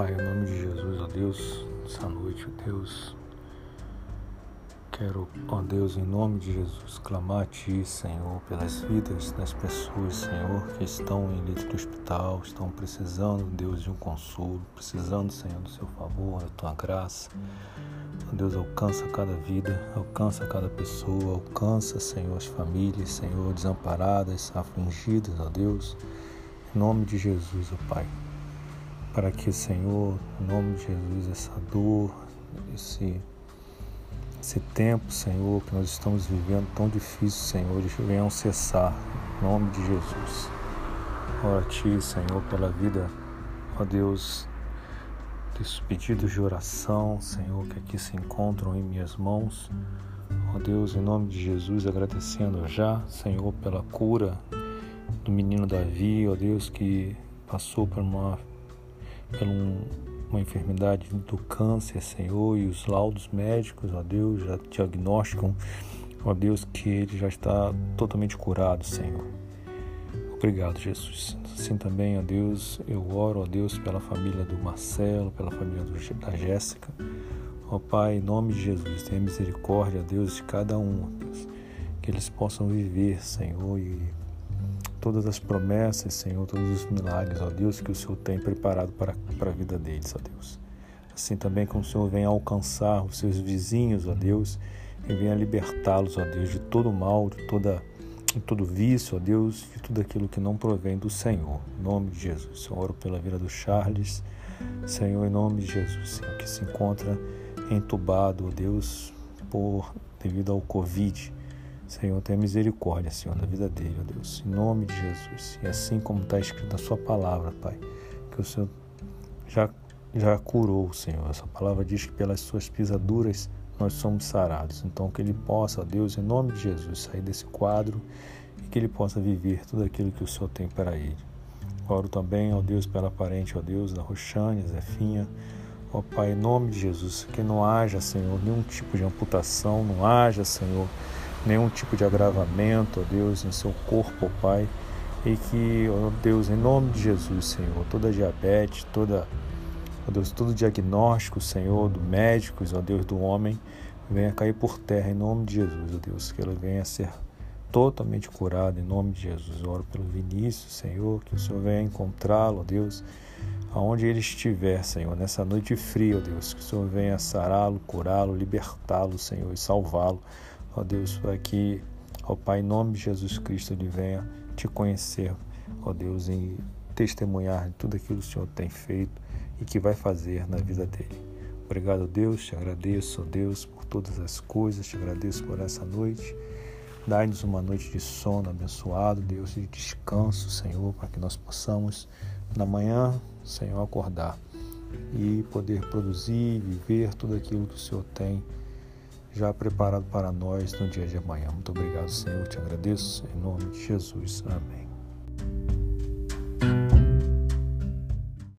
Pai, em nome de Jesus, ó Deus, essa noite, ó Deus, quero, ó Deus, em nome de Jesus, clamar a Ti, Senhor, pelas vidas das pessoas, Senhor, que estão em leito de hospital, estão precisando, Deus, de um consolo, precisando, Senhor, do Seu favor, da Tua graça. Ó Deus, alcança cada vida, alcança cada pessoa, alcança, Senhor, as famílias, Senhor, desamparadas, afligidas, ó Deus. Em nome de Jesus, ó Pai. Para que, Senhor, em nome de Jesus, essa dor, esse esse tempo, Senhor, que nós estamos vivendo tão difícil, Senhor, venham cessar, em nome de Jesus. Ora a Ti, Senhor, pela vida, ó Deus, desses pedidos de oração, Senhor, que aqui se encontram em minhas mãos. Ó Deus, em nome de Jesus, agradecendo já, Senhor, pela cura do menino Davi, ó Deus, que passou por uma, por um uma enfermidade do câncer, Senhor, e os laudos médicos, ó Deus, já diagnosticam, ó Deus, que ele já está totalmente curado, Senhor. Obrigado, Jesus. Assim também, ó Deus, eu oro, ó Deus, pela família do Marcelo, pela família do, da Jéssica. Ó Pai, em nome de Jesus, tenha misericórdia, ó Deus, de cada um, ó Deus, que eles possam viver, Senhor, e todas as promessas, Senhor, todos os milagres, ó Deus, que o Senhor tem preparado para, para a vida deles, ó Deus. Assim também como o Senhor venha alcançar os seus vizinhos, ó Deus, e venha libertá-los, ó Deus, de todo mal, de toda de todo vício, ó Deus, de tudo aquilo que não provém do Senhor. Em nome de Jesus. Eu oro pela vida do Charles, Senhor, em nome de Jesus, Senhor, que se encontra entubado, ó Deus, por devido ao Covid. Senhor, tenha misericórdia, Senhor, da vida dele, ó Deus, em nome de Jesus. E assim como está escrito na Sua palavra, Pai, que o Senhor já, já curou, Senhor. Essa palavra diz que pelas Suas pisaduras nós somos sarados. Então, que ele possa, ó Deus, em nome de Jesus, sair desse quadro e que ele possa viver tudo aquilo que o Senhor tem para ele. Oro também, ó Deus, pela parente, ó Deus, da Roxane, Zefinha, ó Pai, em nome de Jesus, que não haja, Senhor, nenhum tipo de amputação, não haja, Senhor, nenhum tipo de agravamento, ó Deus, em seu corpo, ó Pai. E que, ó Deus, em nome de Jesus, Senhor, toda diabetes, toda, ó Deus, todo diagnóstico, Senhor, do médicos, ó Deus, do homem, venha cair por terra em nome de Jesus, ó Deus, que ela venha ser totalmente curado em nome de Jesus. oro pelo Vinícius, Senhor, que o Senhor venha encontrá-lo, ó Deus, aonde ele estiver, Senhor, nessa noite fria, ó Deus, que o Senhor venha sará-lo, curá-lo, libertá-lo, Senhor, e salvá-lo ó Deus, para que, ó Pai, em nome de Jesus Cristo, Ele venha te conhecer, ó Deus, e testemunhar de tudo aquilo que o Senhor tem feito e que vai fazer na vida dele. Obrigado, Deus, te agradeço, ó Deus, por todas as coisas, te agradeço por essa noite. Dai-nos uma noite de sono abençoado, Deus, de descanso, Senhor, para que nós possamos, na manhã, Senhor, acordar e poder produzir, viver tudo aquilo que o Senhor tem já preparado para nós no dia de amanhã. Muito obrigado, Senhor. Te agradeço. Em nome de Jesus. Amém.